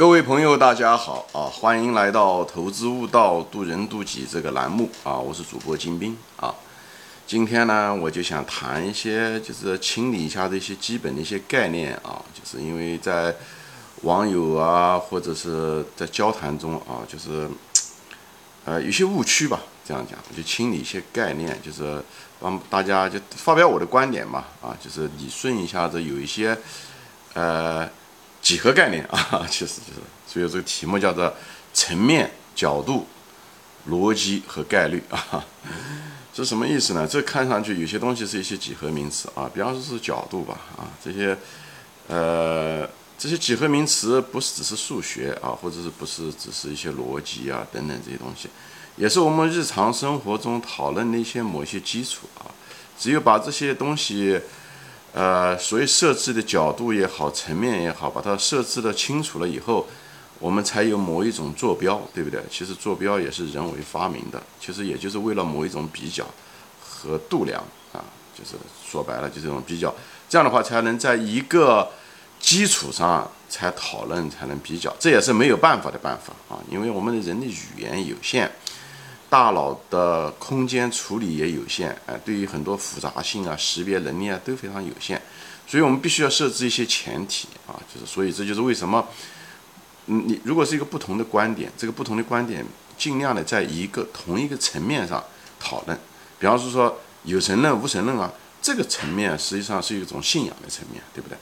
各位朋友，大家好啊！欢迎来到《投资悟道，渡人渡己》这个栏目啊！我是主播金兵啊。今天呢，我就想谈一些，就是清理一下这些基本的一些概念啊。就是因为在网友啊，或者是在交谈中啊，就是呃有些误区吧。这样讲，就清理一些概念，就是帮大家就发表我的观点嘛啊，就是理顺一下子有一些呃。几何概念啊，其实就是，所以这个题目叫做层面、角度、逻辑和概率啊，是什么意思呢？这看上去有些东西是一些几何名词啊，比方说是角度吧啊，这些呃这些几何名词不是只是数学啊，或者是不是只是一些逻辑啊等等这些东西，也是我们日常生活中讨论的一些某些基础啊，只有把这些东西。呃，所以设置的角度也好，层面也好，把它设置的清楚了以后，我们才有某一种坐标，对不对？其实坐标也是人为发明的，其实也就是为了某一种比较和度量啊，就是说白了就这种比较，这样的话才能在一个基础上才讨论，才能比较，这也是没有办法的办法啊，因为我们的人的语言有限。大脑的空间处理也有限，哎，对于很多复杂性啊、识别能力啊都非常有限，所以我们必须要设置一些前提啊，就是所以这就是为什么，嗯，你如果是一个不同的观点，这个不同的观点尽量的在一个同一个层面上讨论，比方说说有神论、无神论啊，这个层面实际上是一种信仰的层面，对不对？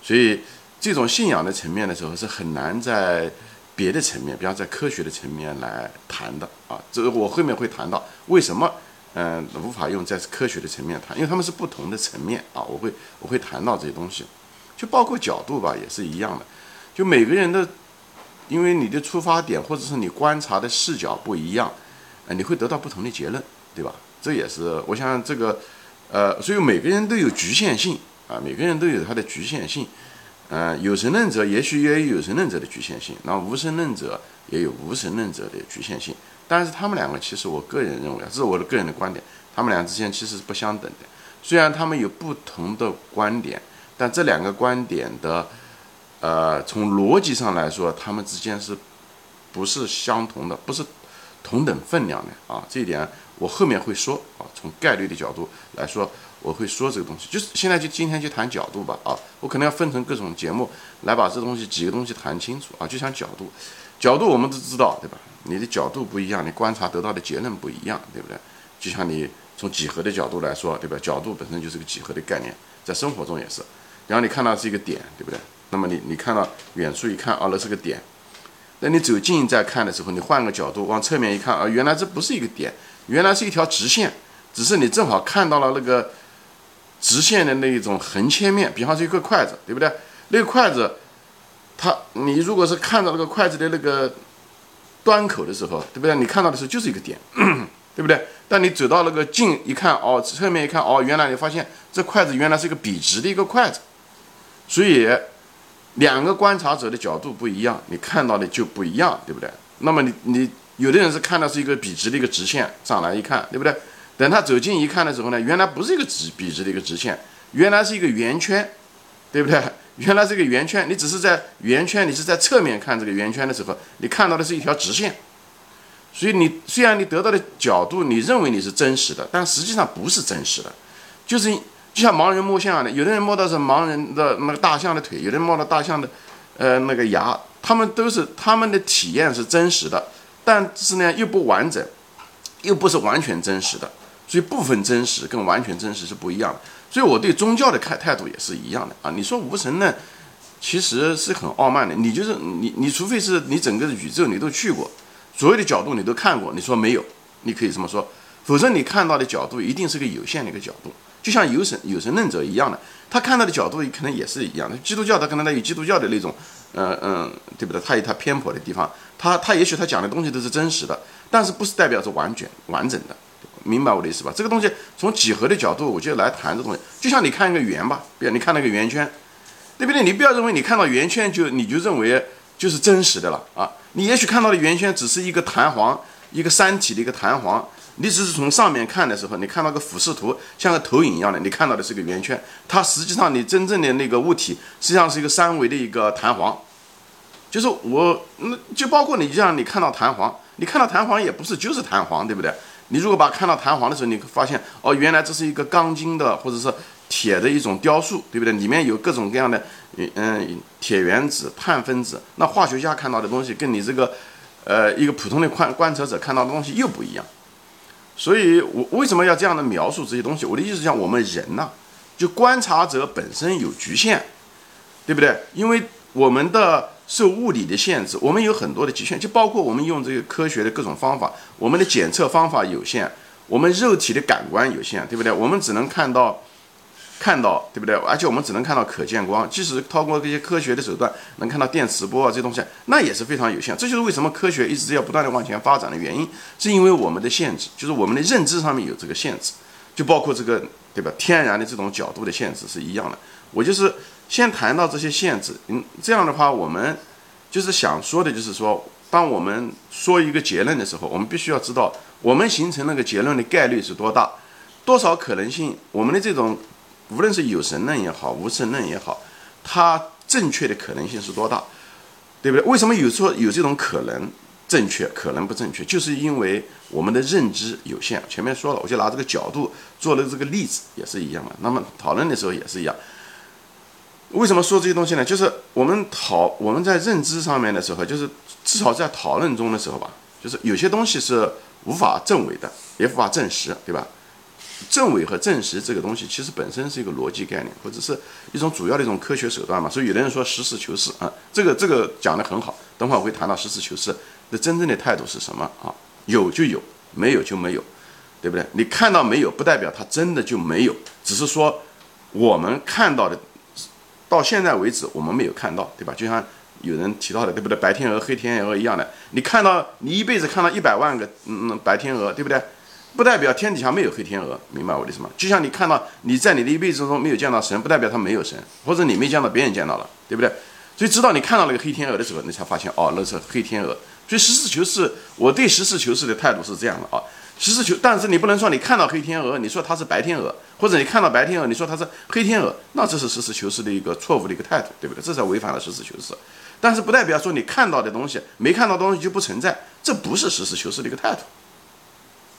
所以这种信仰的层面的时候是很难在。别的层面，比方在科学的层面来谈的啊，这个我后面会谈到为什么嗯无法用在科学的层面谈，因为他们是不同的层面啊，我会我会谈到这些东西，就包括角度吧，也是一样的，就每个人的，因为你的出发点或者是你观察的视角不一样，呃，你会得到不同的结论，对吧？这也是我想这个，呃，所以每个人都有局限性啊，每个人都有他的局限性。呃，有神论者也许也有有神论者的局限性，那无神论者也有无神论者的局限性。但是他们两个其实，我个人认为，这是我的个人的观点，他们俩之间其实是不相等的。虽然他们有不同的观点，但这两个观点的，呃，从逻辑上来说，他们之间是不是相同的，不是同等分量的啊？这一点我后面会说啊。从概率的角度来说。我会说这个东西，就是现在就今天就谈角度吧，啊，我可能要分成各种节目来把这东西几个东西谈清楚啊，就像角度，角度我们都知道对吧？你的角度不一样，你观察得到的结论不一样，对不对？就像你从几何的角度来说，对吧？角度本身就是个几何的概念，在生活中也是。然后你看到是一个点，对不对？那么你你看到远处一看，哦，那是个点。那你走近再看的时候，你换个角度往侧面一看，啊，原来这不是一个点，原来是一条直线，只是你正好看到了那个。直线的那一种横切面，比方说一个筷子，对不对？那个筷子，它你如果是看到那个筷子的那个端口的时候，对不对？你看到的时候就是一个点，对不对？但你走到那个近一看，哦，侧面一看，哦，原来你发现这筷子原来是一个笔直的一个筷子，所以两个观察者的角度不一样，你看到的就不一样，对不对？那么你你有的人是看到是一个笔直的一个直线上来一看，对不对？等他走近一看的时候呢，原来不是一个直笔直的一个直线，原来是一个圆圈，对不对？原来是一个圆圈，你只是在圆圈，你是在侧面看这个圆圈的时候，你看到的是一条直线。所以你虽然你得到的角度，你认为你是真实的，但实际上不是真实的。就是就像盲人摸象的，有的人摸到是盲人的那个大象的腿，有的人摸到大象的呃那个牙，他们都是他们的体验是真实的，但是呢又不完整，又不是完全真实的。所以部分真实跟完全真实是不一样的，所以我对宗教的看态度也是一样的啊。你说无神论，其实是很傲慢的。你就是你，你除非是你整个宇宙你都去过，所有的角度你都看过，你说没有，你可以这么说，否则你看到的角度一定是个有限的一个角度。就像有神有神论者一样的，他看到的角度可能也是一样的。基督教他可能他有基督教的那种，嗯嗯，对不对？他有他偏颇的地方，他他也许他讲的东西都是真实的，但是不是代表着完全完整的。明白我的意思吧？这个东西从几何的角度，我就来谈这东西。就像你看一个圆吧，比如你看那个圆圈，对不对？你不要认为你看到圆圈就你就认为就是真实的了啊！你也许看到的圆圈只是一个弹簧，一个三体的一个弹簧。你只是从上面看的时候，你看到个俯视图，像个投影一样的，你看到的是个圆圈。它实际上你真正的那个物体实际上是一个三维的一个弹簧，就是我，那就包括你，就像你看到弹簧，你看到弹簧也不是就是弹簧，对不对？你如果把它看到弹簧的时候，你会发现哦，原来这是一个钢筋的或者是铁的一种雕塑，对不对？里面有各种各样的嗯铁原子、碳分子，那化学家看到的东西跟你这个呃一个普通的观观测者看到的东西又不一样。所以我为什么要这样的描述这些东西？我的意思讲，我们人呐，就观察者本身有局限，对不对？因为我们的。受物理的限制，我们有很多的局限，就包括我们用这个科学的各种方法，我们的检测方法有限，我们肉体的感官有限，对不对？我们只能看到，看到，对不对？而且我们只能看到可见光，即使通过这些科学的手段能看到电磁波啊这些东西，那也是非常有限。这就是为什么科学一直要不断的往前发展的原因，是因为我们的限制，就是我们的认知上面有这个限制，就包括这个，对吧？天然的这种角度的限制是一样的。我就是。先谈到这些限制，嗯，这样的话，我们就是想说的，就是说，当我们说一个结论的时候，我们必须要知道，我们形成那个结论的概率是多大，多少可能性，我们的这种无论是有神论也好，无神论也好，它正确的可能性是多大，对不对？为什么有说有这种可能正确，可能不正确，就是因为我们的认知有限。前面说了，我就拿这个角度做了这个例子，也是一样的。那么讨论的时候也是一样。为什么说这些东西呢？就是我们讨我们在认知上面的时候，就是至少在讨论中的时候吧，就是有些东西是无法证伪的，也无法证实，对吧？证伪和证实这个东西，其实本身是一个逻辑概念，或者是一种主要的一种科学手段嘛。所以有的人说实事求是啊，这个这个讲得很好。等会儿我会谈到实事求是的真正的态度是什么啊？有就有，没有就没有，对不对？你看到没有，不代表它真的就没有，只是说我们看到的。到现在为止，我们没有看到，对吧？就像有人提到的，对不对？白天鹅、黑天鹅一样的，你看到，你一辈子看到一百万个嗯嗯白天鹅，对不对？不代表天底下没有黑天鹅，明白我的意思吗？就像你看到你在你的一辈子中没有见到神，不代表他没有神，或者你没见到别人见到了，对不对？所以直到你看到那个黑天鹅的时候，你才发现哦，那是黑天鹅。所以实事求是，我对实事求是的态度是这样的啊。实事求，但是你不能说你看到黑天鹅，你说它是白天鹅，或者你看到白天鹅，你说它是黑天鹅，那这是实事求是的一个错误的一个态度，对不对？这才违反了实事求是。但是不代表说你看到的东西，没看到东西就不存在，这不是实事求是的一个态度。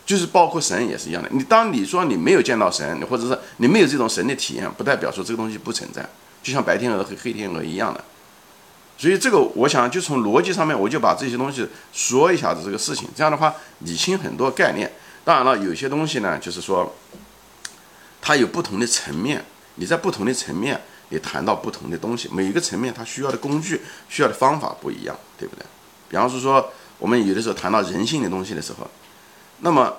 就是包括神也是一样的，你当你说你没有见到神，或者是你没有这种神的体验，不代表说这个东西不存在，就像白天鹅和黑天鹅一样的。所以这个，我想就从逻辑上面，我就把这些东西说一下子这个事情。这样的话，理清很多概念。当然了，有些东西呢，就是说，它有不同的层面。你在不同的层面，你谈到不同的东西，每一个层面它需要的工具、需要的方法不一样，对不对？比方是说，我们有的时候谈到人性的东西的时候，那么，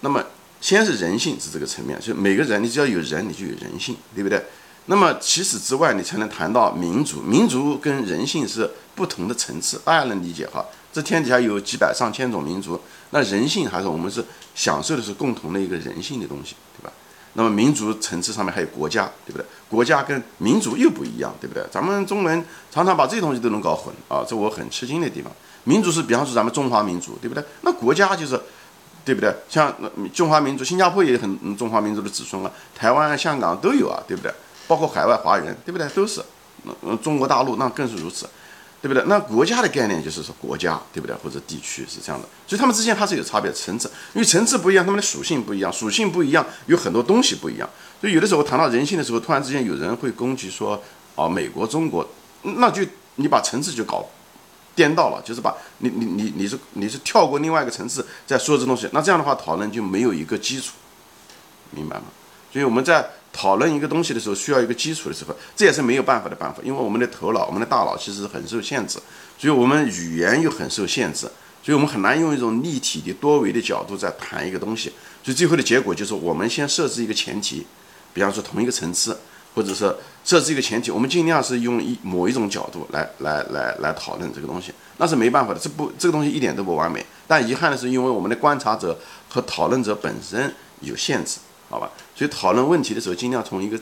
那么先是人性是这个层面，就每个人，你只要有人，你就有人性，对不对？那么，除此之外，你才能谈到民族。民族跟人性是不同的层次，大家能理解哈？这天底下有几百上千种民族，那人性还是我们是享受的是共同的一个人性的东西，对吧？那么民族层次上面还有国家，对不对？国家跟民族又不一样，对不对？咱们中国人常常把这些东西都能搞混啊，这我很吃惊的地方。民族是比方说咱们中华民族，对不对？那国家就是，对不对？像中华民族，新加坡也很中华民族的子孙啊，台湾、香港都有啊，对不对？包括海外华人，对不对？都是，嗯，中国大陆那更是如此，对不对？那国家的概念就是说国家，对不对？或者地区是这样的，所以他们之间它是有差别层次，因为层次不一样，他们的属性不一样，属性不一样，有很多东西不一样。所以有的时候谈到人性的时候，突然之间有人会攻击说，啊，美国、中国，那就你把层次就搞颠倒了，就是把你你你你是你是跳过另外一个层次在说这东西，那这样的话讨论就没有一个基础，明白吗？所以我们在。讨论一个东西的时候，需要一个基础的时候，这也是没有办法的办法，因为我们的头脑、我们的大脑其实很受限制，所以我们语言又很受限制，所以我们很难用一种立体的、多维的角度在谈一个东西。所以最后的结果就是，我们先设置一个前提，比方说同一个层次，或者是设置一个前提，我们尽量是用一某一种角度来来来来讨论这个东西，那是没办法的，这不这个东西一点都不完美。但遗憾的是，因为我们的观察者和讨论者本身有限制。好吧，所以讨论问题的时候，尽量从一个，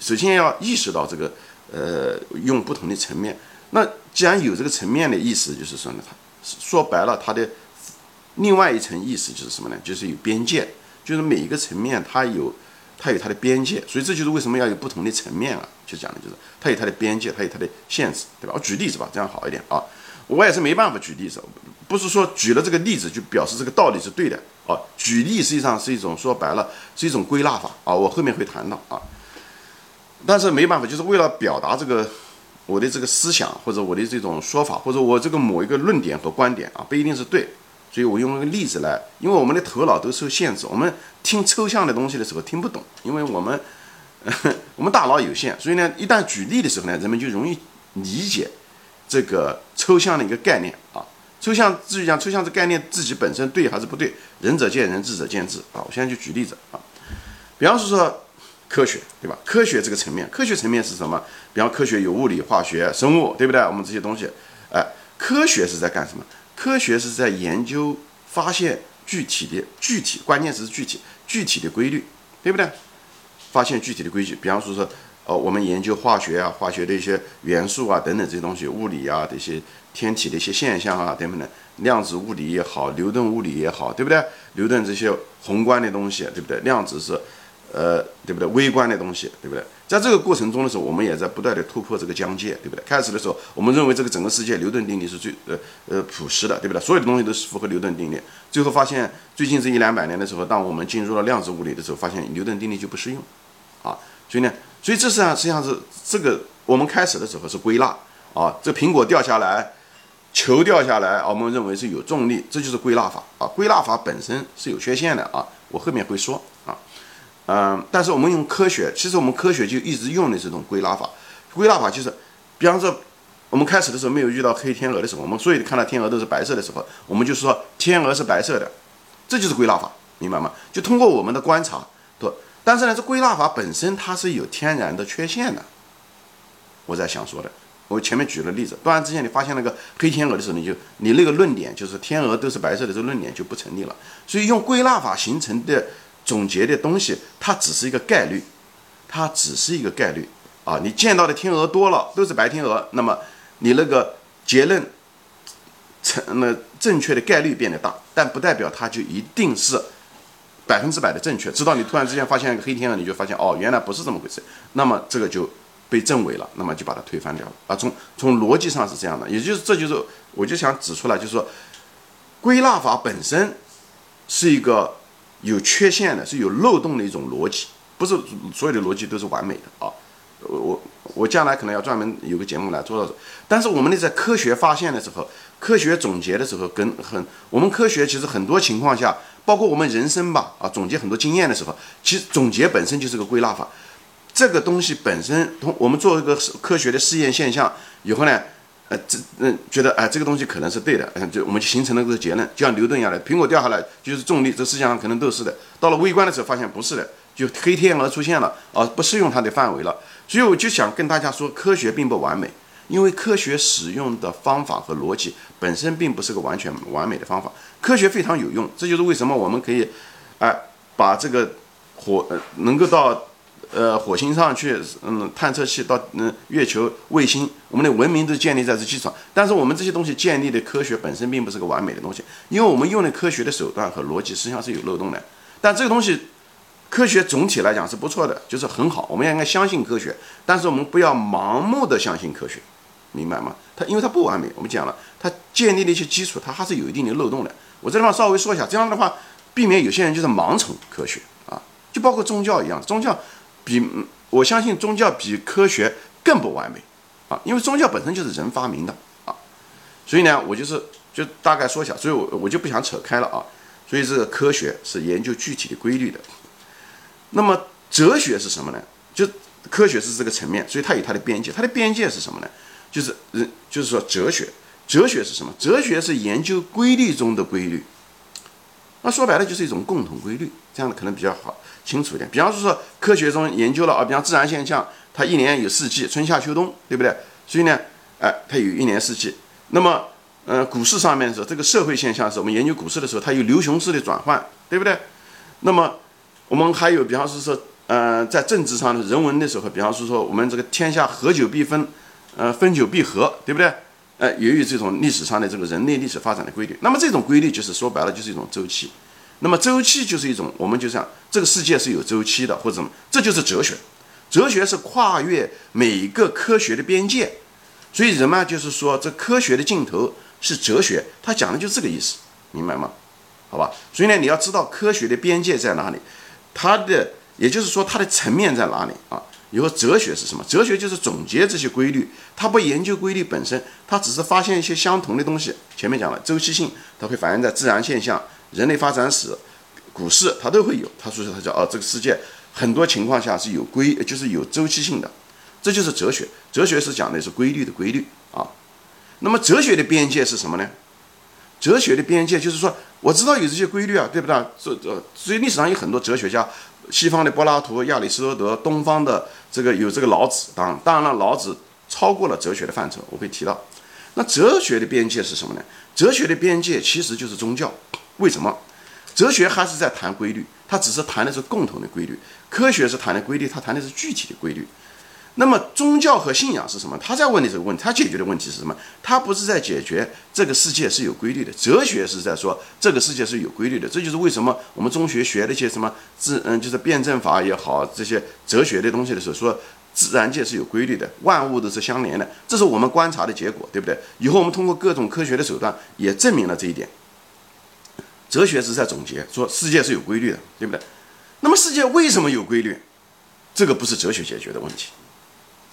首先要意识到这个，呃，用不同的层面。那既然有这个层面的意思，就是说呢，它说白了，它的另外一层意思就是什么呢？就是有边界，就是每一个层面它有，它有它的边界，所以这就是为什么要有不同的层面啊，就讲的就是它有它的边界，它有它的限制，对吧？我举例子吧，这样好一点啊。我也是没办法举例子，不是说举了这个例子就表示这个道理是对的啊。举例实际上是一种说白了是一种归纳法啊，我后面会谈到啊。但是没办法，就是为了表达这个我的这个思想或者我的这种说法或者我这个某一个论点和观点啊，不一定是对，所以我用一个例子来，因为我们的头脑都受限制，我们听抽象的东西的时候听不懂，因为我们 我们大脑有限，所以呢，一旦举例的时候呢，人们就容易理解。这个抽象的一个概念啊，抽象至于讲抽象这概念自己本身对还是不对，仁者见仁，智者见智啊。我现在就举例子啊，比方说说科学，对吧？科学这个层面，科学层面是什么？比方科学有物理、化学、生物，对不对？我们这些东西，哎，科学是在干什么？科学是在研究、发现具体的、具体，关键词是具体、具体的规律，对不对？发现具体的规矩，比方说说。哦，我们研究化学啊，化学的一些元素啊，等等这些东西，物理啊，这些天体的一些现象啊，等等，量子物理也好，牛顿物理也好，对不对？牛顿这些宏观的东西，对不对？量子是，呃，对不对？微观的东西，对不对？在这个过程中的时候，我们也在不断的突破这个疆界，对不对？开始的时候，我们认为这个整个世界牛顿定律是最呃呃朴实的，对不对？所有的东西都是符合牛顿定律。最后发现，最近这一两百年的时候，当我们进入了量子物理的时候，发现牛顿定律就不适用，啊，所以呢。所以这实际上实际上是这个，我们开始的时候是归纳啊，这苹果掉下来，球掉下来，我们认为是有重力，这就是归纳法啊。归纳法本身是有缺陷的啊，我后面会说啊，嗯，但是我们用科学，其实我们科学就一直用的这种归纳法。归纳法就是，比方说我们开始的时候没有遇到黑天鹅的时候，我们所有看到天鹅都是白色的时候，我们就说天鹅是白色的，这就是归纳法，明白吗？就通过我们的观察，但是呢，这归纳法本身它是有天然的缺陷的。我在想说的，我前面举了例子，突然之间你发现那个黑天鹅的时候，你就你那个论点就是天鹅都是白色的这个论点就不成立了。所以用归纳法形成的总结的东西，它只是一个概率，它只是一个概率啊。你见到的天鹅多了，都是白天鹅，那么你那个结论成那正确的概率变得大，但不代表它就一定是。百分之百的正确，直到你突然之间发现一个黑天鹅，你就发现哦，原来不是这么回事。那么这个就被证伪了，那么就把它推翻掉了啊。从从逻辑上是这样的，也就是这就是我就想指出来，就是说归纳法本身是一个有缺陷的，是有漏洞的一种逻辑，不是所有的逻辑都是完美的啊。我我我将来可能要专门有个节目来做到。但是我们呢，在科学发现的时候，科学总结的时候，跟很我们科学其实很多情况下。包括我们人生吧，啊，总结很多经验的时候，其实总结本身就是个归纳法。这个东西本身，同我们做一个科学的试验现象以后呢，呃，这嗯，觉得哎，这个东西可能是对的，嗯，就我们就形成了个结论，就像牛顿一样的，苹果掉下来就是重力，这世界上可能都是的。到了微观的时候，发现不是的，就黑天鹅出现了，啊，不适用它的范围了。所以我就想跟大家说，科学并不完美。因为科学使用的方法和逻辑本身并不是个完全完美的方法，科学非常有用，这就是为什么我们可以，哎，把这个火呃能够到呃火星上去，嗯，探测器到嗯月球卫星，我们的文明都建立在这基础上。但是我们这些东西建立的科学本身并不是个完美的东西，因为我们用的科学的手段和逻辑实际上是有漏洞的。但这个东西，科学总体来讲是不错的，就是很好，我们应该相信科学，但是我们不要盲目的相信科学。明白吗？它因为它不完美，我们讲了，它建立的一些基础，它还是有一定的漏洞的。我这地方稍微说一下，这样的话，避免有些人就是盲从科学啊，就包括宗教一样，宗教比我相信宗教比科学更不完美啊，因为宗教本身就是人发明的啊，所以呢，我就是就大概说一下，所以我我就不想扯开了啊。所以这个科学是研究具体的规律的，那么哲学是什么呢？就科学是这个层面，所以它有它的边界，它的边界是什么呢？就是人，就是说哲学，哲学是什么？哲学是研究规律中的规律。那说白了就是一种共同规律，这样的可能比较好清楚一点。比方说，科学中研究了啊，比方自然现象，它一年有四季，春夏秋冬，对不对？所以呢，哎，它有一年四季。那么，呃，股市上面的时候，这个社会现象是我们研究股市的时候，它有牛熊市的转换，对不对？那么，我们还有，比方说说，呃，在政治上的人文的时候，比方说说，我们这个天下合久必分。呃，分久必合，对不对？呃，由于这种历史上的这个人类历史发展的规律，那么这种规律就是说白了就是一种周期，那么周期就是一种，我们就像这个世界是有周期的，或者什么，这就是哲学。哲学是跨越每一个科学的边界，所以人们就是说，这科学的尽头是哲学，他讲的就是这个意思，明白吗？好吧，所以呢，你要知道科学的边界在哪里，它的也就是说它的层面在哪里啊？以后哲学是什么？哲学就是总结这些规律，它不研究规律本身，它只是发现一些相同的东西。前面讲了周期性，它会反映在自然现象、人类发展史、股市，它都会有。他说它叫哦，这个世界很多情况下是有规，就是有周期性的，这就是哲学。哲学是讲的是规律的规律啊。那么哲学的边界是什么呢？哲学的边界就是说，我知道有这些规律啊，对不对？这这，所以历史上有很多哲学家，西方的柏拉图、亚里士多德，东方的这个有这个老子。当当然了，老子超过了哲学的范畴，我会提到。那哲学的边界是什么呢？哲学的边界其实就是宗教。为什么？哲学还是在谈规律，它只是谈的是共同的规律；科学是谈的规律，它谈的是具体的规律。那么宗教和信仰是什么？他在问你这个问题，他解决的问题是什么？他不是在解决这个世界是有规律的。哲学是在说这个世界是有规律的。这就是为什么我们中学学那些什么自嗯，就是辩证法也好，这些哲学的东西的时候，说自然界是有规律的，万物都是相连的。这是我们观察的结果，对不对？以后我们通过各种科学的手段也证明了这一点。哲学是在总结说世界是有规律的，对不对？那么世界为什么有规律？这个不是哲学解决的问题。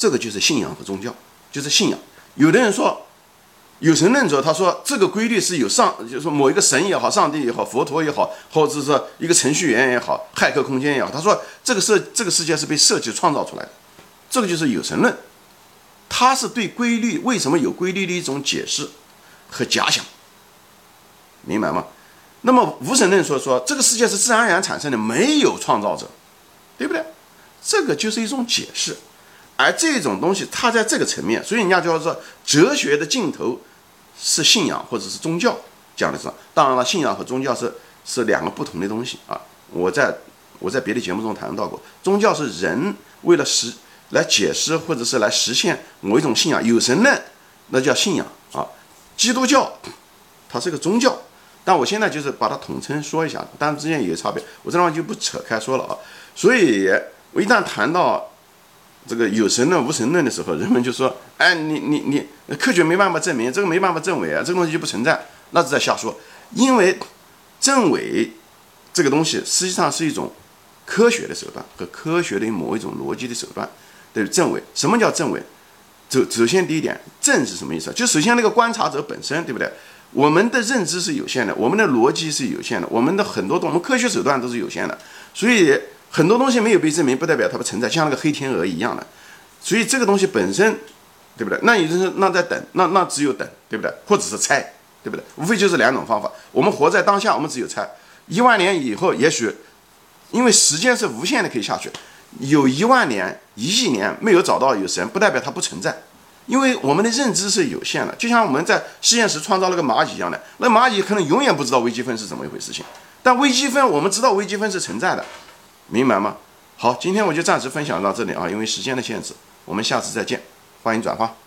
这个就是信仰和宗教，就是信仰。有的人说，有神论者他说这个规律是有上，就是说某一个神也好，上帝也好，佛陀也好，或者是说一个程序员也好，骇客空间也好，他说这个设这个世界是被设计创造出来的，这个就是有神论，他是对规律为什么有规律的一种解释和假想，明白吗？那么无神论说说这个世界是自然而然产生的，没有创造者，对不对？这个就是一种解释。而这种东西，它在这个层面，所以人家就要说，哲学的尽头是信仰或者是宗教，讲的是。当然了，信仰和宗教是是两个不同的东西啊。我在我在别的节目中谈到过，宗教是人为了实来解释或者是来实现某一种信仰，有神论那叫信仰啊。基督教它是个宗教，但我现在就是把它统称说一下，但是之间也有差别，我这地方就不扯开说了啊。所以我一旦谈到。这个有神论、无神论的时候，人们就说：“哎，你你你，科学没办法证明，这个没办法证伪啊，这个东西就不存在，那是在瞎说。因为证伪这个东西实际上是一种科学的手段和科学的某一种逻辑的手段。对，证伪什么叫证伪？首首先第一点，证是什么意思？就首先那个观察者本身，对不对？我们的认知是有限的，我们的逻辑是有限的，我们的很多东，我们科学手段都是有限的，所以。”很多东西没有被证明，不代表它不存在，像那个黑天鹅一样的。所以这个东西本身，对不对？那也就是那在等，那那只有等，对不对？或者是猜，对不对？无非就是两种方法。我们活在当下，我们只有猜。一万年以后，也许因为时间是无限的，可以下去。有一万年、一亿年没有找到有神，不代表它不存在，因为我们的认知是有限的。就像我们在实验室创造了个蚂蚁一样的，那蚂蚁可能永远不知道微积分是怎么一回事情，但微积分我们知道微积分是存在的。明白吗？好，今天我就暂时分享到这里啊，因为时间的限制，我们下次再见，欢迎转发。